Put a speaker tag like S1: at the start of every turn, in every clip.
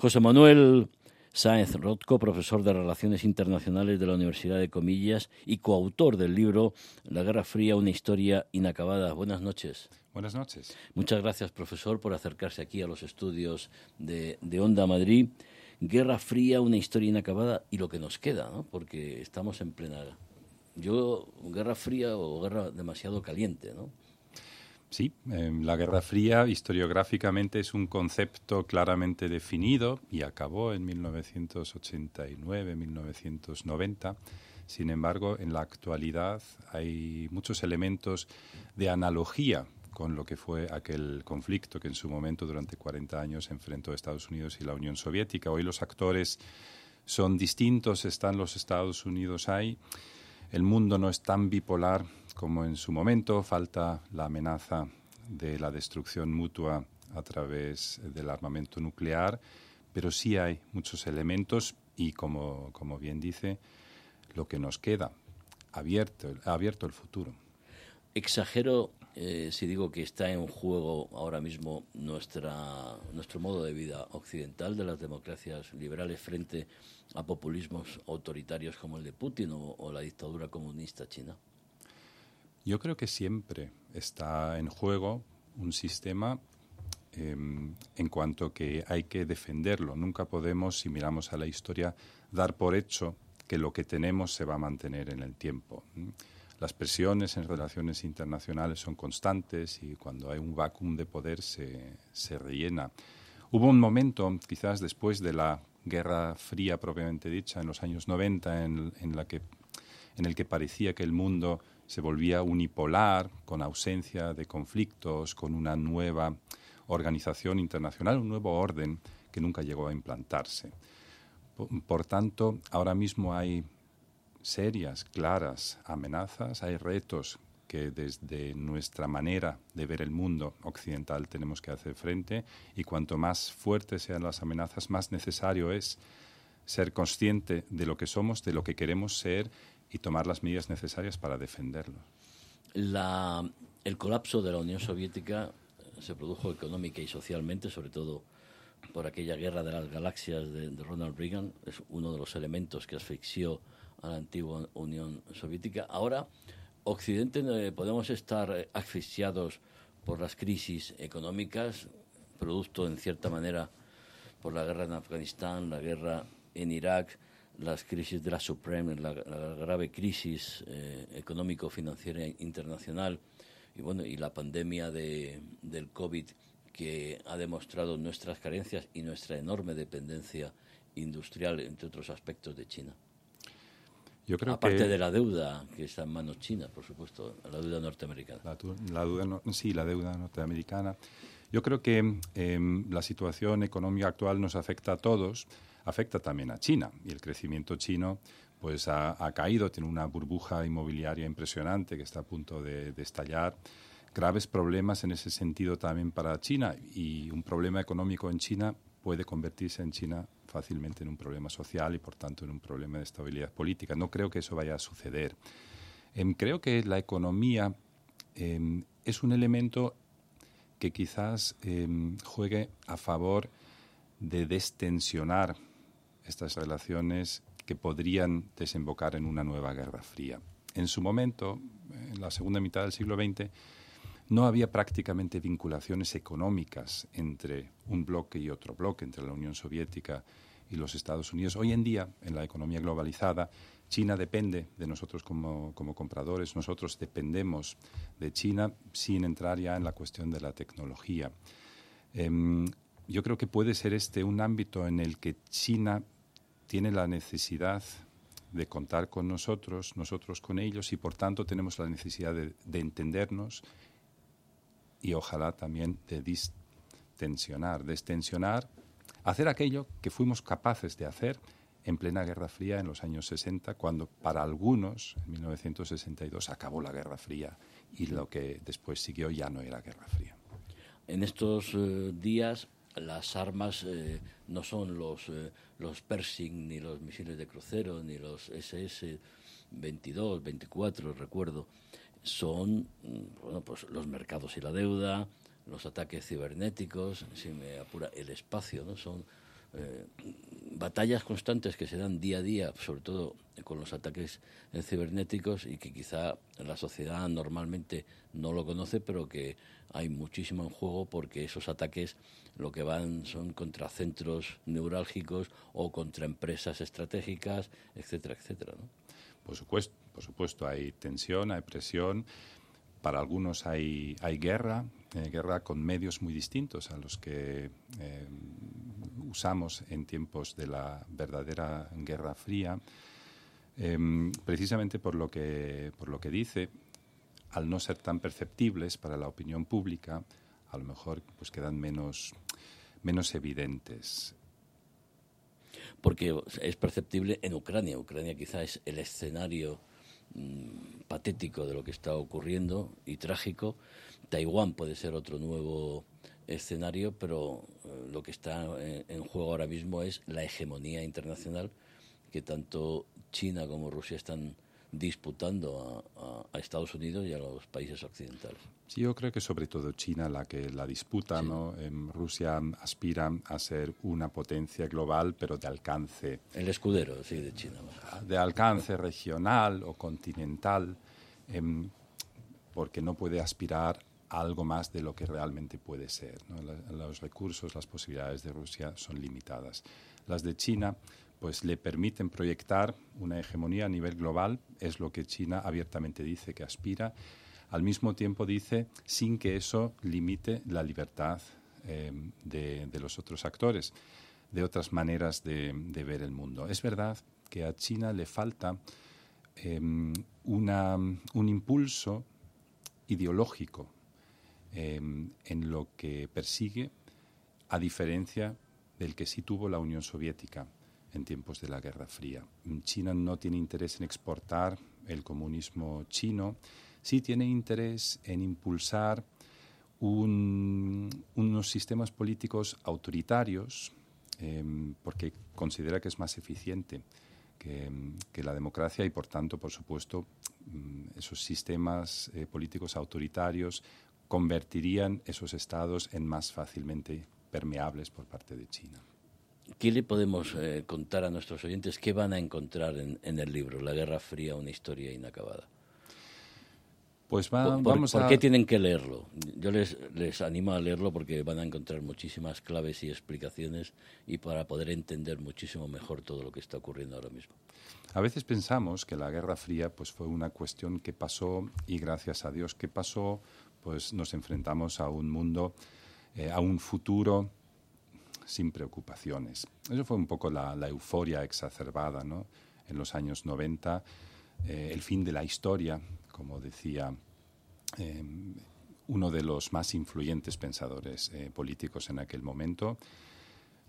S1: José Manuel Sáenz Rotko, profesor de Relaciones Internacionales de la Universidad de Comillas y coautor del libro La Guerra Fría, una historia inacabada. Buenas noches.
S2: Buenas noches.
S1: Muchas gracias, profesor, por acercarse aquí a los estudios de, de Onda Madrid. Guerra Fría, una historia inacabada y lo que nos queda, ¿no? Porque estamos en plena... Yo, Guerra Fría o Guerra demasiado caliente, ¿no?
S2: Sí, em, la Guerra Fría historiográficamente es un concepto claramente definido y acabó en 1989-1990. Sin embargo, en la actualidad hay muchos elementos de analogía con lo que fue aquel conflicto que en su momento durante 40 años enfrentó Estados Unidos y la Unión Soviética. Hoy los actores son distintos, están los Estados Unidos ahí. El mundo no es tan bipolar como en su momento, falta la amenaza de la destrucción mutua a través del armamento nuclear, pero sí hay muchos elementos y, como, como bien dice, lo que nos queda, abierto, abierto el futuro.
S1: Exagero eh, si digo que está en juego ahora mismo nuestra, nuestro modo de vida occidental de las democracias liberales frente a populismos autoritarios como el de Putin o la dictadura comunista china.
S2: Yo creo que siempre está en juego un sistema em, en cuanto que hay que defenderlo. Nunca podemos, si miramos a la historia, dar por hecho que lo que tenemos se va a mantener en el tiempo. Las presiones en relaciones internacionales son constantes y cuando hay un vacuum de poder se, se rellena. Hubo un momento, quizás después de la Guerra Fría propiamente dicha, en los años 90, en, en, la que, en el que parecía que el mundo se volvía unipolar, con ausencia de conflictos, con una nueva organización internacional, un nuevo orden que nunca llegó a implantarse. Por, tanto, ahora mismo hay serias, claras amenazas, hay retos que desde nuestra manera de ver el mundo occidental tenemos que hacer frente y cuanto más fuertes sean las amenazas, más necesario es ser consciente de lo que somos, de lo que queremos ser y tomar las medidas necesarias para defenderlo.
S1: el colapso de la Unión Soviética se produjo económica y socialmente, sobre todo por aquella guerra de las galaxias de, Ronald Reagan, es uno de los elementos que asfixió a la antigua Unión Soviética. Ahora, Occidente eh, podemos estar asfixiados por las crisis económicas, producto en cierta manera por la guerra en Afganistán, la guerra en Irak, las crisis de la Supreme, la, grave crisis eh, económico-financiera internacional y bueno y la pandemia de, del COVID que ha demostrado nuestras carencias y nuestra enorme dependencia industrial, entre otros aspectos, de China.
S2: Yo creo
S1: Aparte de la deuda que está en manos chinas, por supuesto, la deuda norteamericana.
S2: La, deuda, sí, la deuda norteamericana. Yo creo que em, la situación económica actual nos afecta a todos afecta también a China y el crecimiento chino pues ha, caído, tiene una burbuja inmobiliaria impresionante que está a punto de, estallar graves problemas en ese sentido también para China y un problema económico en China puede convertirse en China fácilmente en un problema social y por tanto en un problema de estabilidad política. No creo que eso vaya a suceder. Em, creo que la economía em, es un elemento que quizás em, juegue a favor de destensionar estas relaciones que podrían desembocar en una nueva guerra fría. En su momento, en la segunda mitad del siglo XX, no había prácticamente vinculaciones económicas entre un bloque y otro bloque, entre la Unión Soviética y los Estados Unidos. Hoy en día, en la economía globalizada, China depende de nosotros como, compradores, nosotros dependemos de China sin entrar ya en la cuestión de la tecnología. Em, yo creo que puede ser este un ámbito en el que China tiene la necesidad de contar con nosotros, nosotros con ellos, y por tanto tenemos la necesidad de, entendernos y ojalá también de distensionar, destensionar, hacer aquello que fuimos capaces de hacer en plena Guerra Fría en los años 60, cuando para algunos, en 1962, acabó la Guerra Fría y lo que después siguió ya no era Guerra Fría.
S1: En estos eh, días las armas eh, no son los, eh, los Pershing, ni los misiles de crucero, ni los SS-22, 24, recuerdo. Son mm, bueno, pues los mercados y la deuda, los ataques cibernéticos, si me apura, el espacio, ¿no? Son eh, batallas constantes que se dan día a día, sobre todo con los ataques cibernéticos y que quizá la sociedad normalmente no lo conoce, pero que hay muchísimo en juego porque esos ataques lo que van son contra centros neurálgicos o contra empresas estratégicas, etcétera, etcétera. ¿no?
S2: Por supuesto, por supuesto, hay tensión, hay presión. Para algunos hay, guerra, eh, guerra con medios muy distintos a los que eh, usamos en tiempos de la verdadera Guerra Fría, em, precisamente por lo, que, por lo que dice, al no ser tan perceptibles para la opinión pública, a lo mejor pues quedan menos, menos evidentes.
S1: Porque es perceptible en Ucrania. Ucrania quizá es el escenario mm, patético de lo que está ocurriendo y trágico. Taiwán puede ser otro nuevo escenario, pero eh, lo que está en, juego ahora mismo es la hegemonía internacional que tanto China como Rusia están disputando a, Estados Unidos y a los países occidentales.
S2: Sí, yo creo que sobre todo China la que la disputa, ¿no? En Rusia aspira a ser una potencia global, pero de alcance.
S1: El escudero, sí, de China.
S2: De alcance regional o continental, em, porque no puede aspirar algo más de lo que realmente puede ser. los recursos, las posibilidades de Rusia son limitadas. Las de China pues le permiten proyectar una hegemonía a nivel global, es lo que China abiertamente dice que aspira. Al mismo tiempo dice sin que eso limite la libertad eh, de, los otros actores, de otras maneras de, ver el mundo. Es verdad que a China le falta eh, un impulso ideológico Em, en lo que persigue, a diferencia del que sí tuvo la Unión Soviética en tiempos de la Guerra Fría. China no tiene interés en exportar el comunismo chino, sí tiene interés en impulsar unos sistemas políticos autoritarios em, porque considera que es más eficiente que, la democracia y, por tanto, por supuesto, mm, esos sistemas eh, políticos autoritarios convertirían esos estados en más fácilmente permeables por parte de China.
S1: ¿Qué le podemos eh, contar a nuestros oyentes? ¿Qué van a encontrar en, el libro, La Guerra Fría, una historia inacabada?
S2: Pues
S1: vamos ¿por qué tienen que leerlo? Yo les, les animo a leerlo porque van a encontrar muchísimas claves y explicaciones y para poder entender muchísimo mejor todo lo que está ocurriendo ahora mismo.
S2: A veces pensamos que la Guerra Fría pues, fue una cuestión que pasó y gracias a Dios que pasó pues nos enfrentamos a un mundo, eh, a un futuro sin preocupaciones. Eso fue un poco la, euforia exacerbada ¿no? en los años 90, eh, el fin de la historia, como decía eh, uno de los más influyentes pensadores políticos en aquel momento.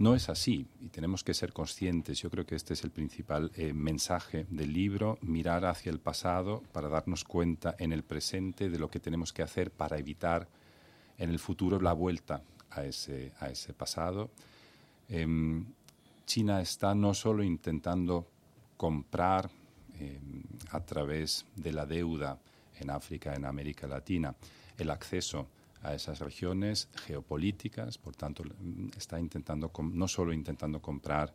S2: No es así y tenemos que ser conscientes. Yo creo que este es el principal eh, mensaje del libro, mirar hacia el pasado para darnos cuenta en el presente de lo que tenemos que hacer para evitar en el futuro la vuelta a ese pasado. Em, China está no solo intentando comprar em, a través de la deuda en África, en América Latina, el acceso a esas regiones geopolíticas, por tanto está intentando no solo intentando comprar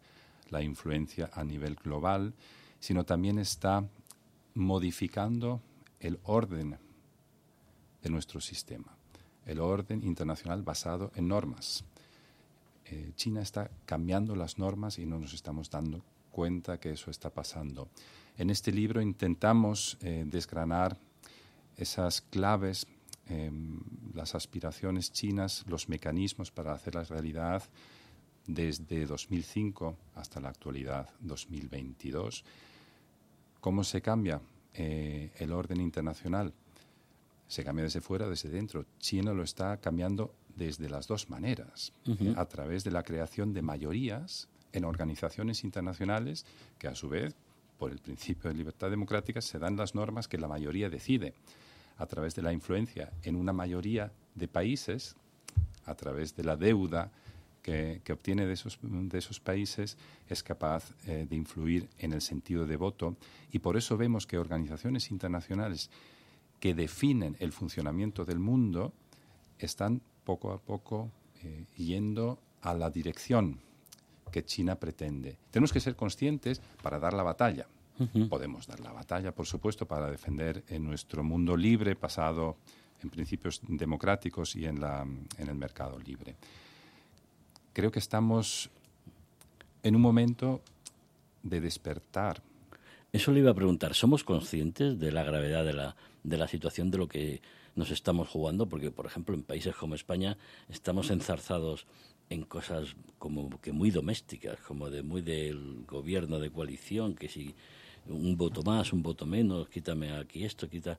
S2: la influencia a nivel global, sino también está modificando el orden de nuestro sistema, el orden internacional basado en normas. Eh, China está cambiando las normas y no nos estamos dando cuenta que eso está pasando. En este libro intentamos eh, desgranar esas claves Em, las aspiraciones chinas, los mecanismos para hacerlas realidad desde 2005 hasta la actualidad 2022. ¿Cómo se cambia eh, el orden internacional? Se cambia desde fuera, desde dentro. China lo está cambiando desde las dos maneras, a través de la creación de mayorías en organizaciones internacionales que a su vez, por el principio de libertad democrática, se dan las normas que la mayoría decide a través de la influencia en una mayoría de países, a través de la deuda que, obtiene de esos, de esos países, es capaz eh, de influir en el sentido de voto. Y por eso vemos que organizaciones internacionales que definen el funcionamiento del mundo están poco a poco eh, yendo a la dirección que China pretende. Tenemos que ser conscientes para dar la batalla. Podemos dar la batalla, por supuesto, para defender en nuestro mundo libre, basado en principios democráticos y en, la, en el mercado libre. Creo que estamos en un momento de despertar.
S1: Eso le iba a preguntar. ¿Somos conscientes de la gravedad de la, de la situación, de lo que nos estamos jugando? Porque, por ejemplo, en países como España estamos enzarzados en cosas como que muy domésticas, como de muy del gobierno de coalición, que si un voto más, un voto menos, quítame aquí esto, quita.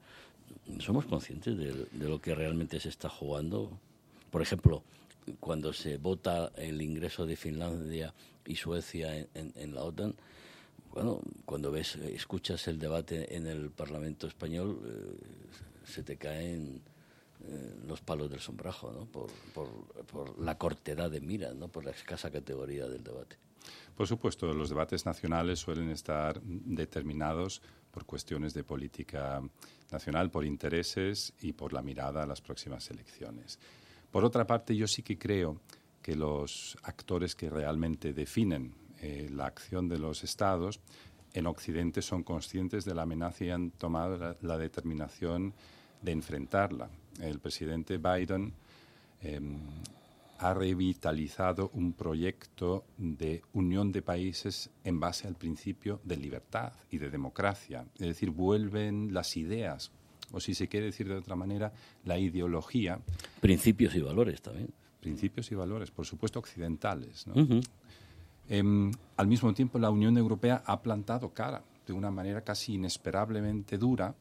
S1: ¿Somos conscientes de, lo que realmente se está jugando? Por ejemplo, cuando se vota el ingreso de Finlandia y Suecia en la OTAN, bueno, cuando ves, escuchas el debate en el Parlamento español, eh, se te caen eh, los palos del sombrajo, ¿no? Por, por, la cortedad de miras, ¿no? Por la escasa categoría del debate.
S2: Por supuesto, los debates nacionales suelen estar determinados por cuestiones de política nacional, por intereses y por la mirada a las próximas elecciones. Por otra parte, yo sí que creo que los actores que realmente definen eh, la acción de los estados, en Occidente son conscientes de la amenaza y han tomado la, determinación de enfrentarla. El presidente Biden em, ha revitalizado un proyecto de unión de países en base al principio de libertad y de democracia. Es decir, vuelven las ideas, o si se quiere decir de otra manera, la ideología.
S1: Principios y valores también.
S2: Principios y valores, por supuesto, occidentales. ¿no? Em, al mismo tiempo, la Unión Europea ha plantado cara de una manera casi inesperablemente dura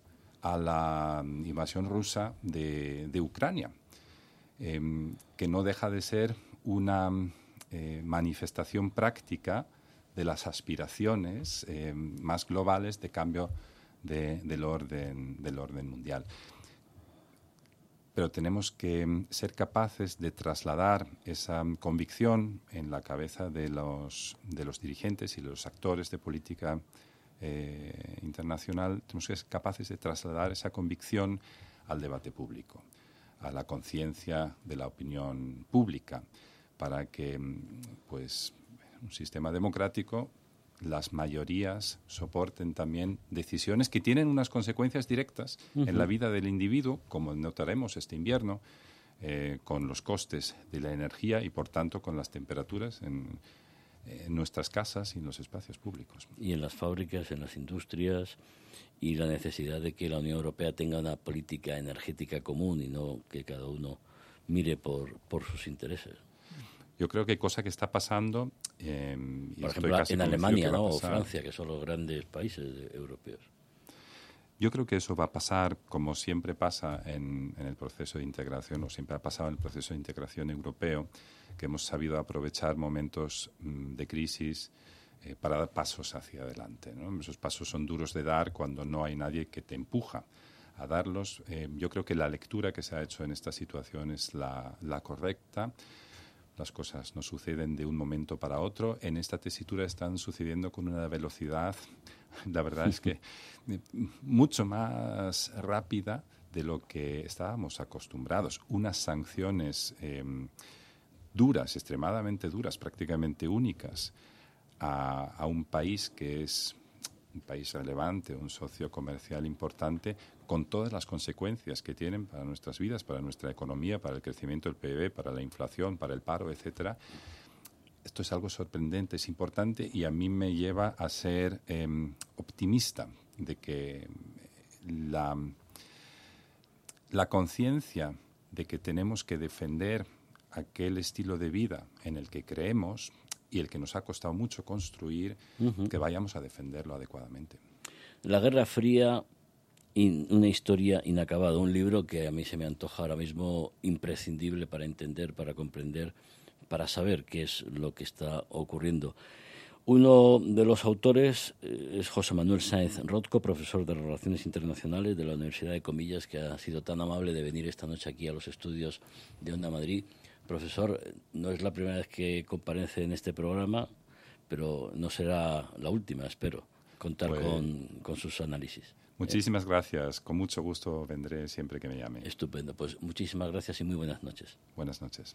S2: a la invasión rusa de, Ucrania, em, que no deja de ser una eh, manifestación práctica de las aspiraciones em, más globales de cambio del, orden, del orden mundial. Pero tenemos que mm, ser capaces de trasladar esa convicción en la cabeza de los, de los dirigentes y los actores de política eh, internacional, tenemos que ser capaces de trasladar esa convicción al debate público, a la conciencia de la opinión pública, para que mm, pues, un sistema democrático las mayorías soporten también decisiones que tienen unas consecuencias directas en la vida del individuo, como notaremos este invierno, eh, con los costes de la energía y, por tanto, con las temperaturas en, nuestras casas y en los espacios públicos.
S1: Y en las fábricas, en las industrias, y la necesidad de que la Unión Europea tenga una política energética común y no que cada uno mire por, por sus intereses.
S2: Yo creo que cosa que está pasando.
S1: Eh, Por ejemplo, en Alemania ¿no? o Francia, que son los grandes países europeos.
S2: Yo creo que eso va a pasar como siempre pasa en, el proceso de integración, o siempre ha pasado en el proceso de integración europeo, que hemos sabido aprovechar momentos mm, de crisis eh, para dar pasos hacia adelante. Esos pasos son duros de dar cuando no hay nadie que te empuja a darlos. Eh, yo creo que la lectura que se ha hecho en esta situación es la, la correcta las cosas no suceden de un momento para otro. En esta tesitura están sucediendo con una velocidad, la verdad es que mucho más rápida de lo que estábamos acostumbrados. Unas sanciones em, duras, extremadamente duras, prácticamente únicas, a un país que es un país relevante, un socio comercial importante, con todas las consecuencias que tienen para nuestras vidas, para nuestra economía, para el crecimiento del PIB, para la inflación, para el paro, etcétera. Esto es algo sorprendente, es importante y a mí me lleva a ser em, optimista de que la, la conciencia de que tenemos que defender aquel estilo de vida en el que creemos y el que nos ha costado mucho construir, que vayamos a defenderlo adecuadamente.
S1: La Guerra Fría, una historia inacabada, un libro que a mí se me antoja ahora mismo imprescindible para entender, para comprender, para saber qué es lo que está ocurriendo. Uno de los autores eh, es José Manuel Sáenz Rotco, profesor de Relaciones Internacionales de la Universidad de Comillas, que ha sido tan amable de venir esta noche aquí a los estudios de Onda Madrid Profesor, no es la primera vez que comparece en este programa, pero no será la última, espero, contar pues con, con, sus análisis.
S2: Muchísimas gracias, con mucho gusto vendré siempre que me llame.
S1: Estupendo, pues muchísimas gracias y muy buenas noches.
S2: Buenas noches.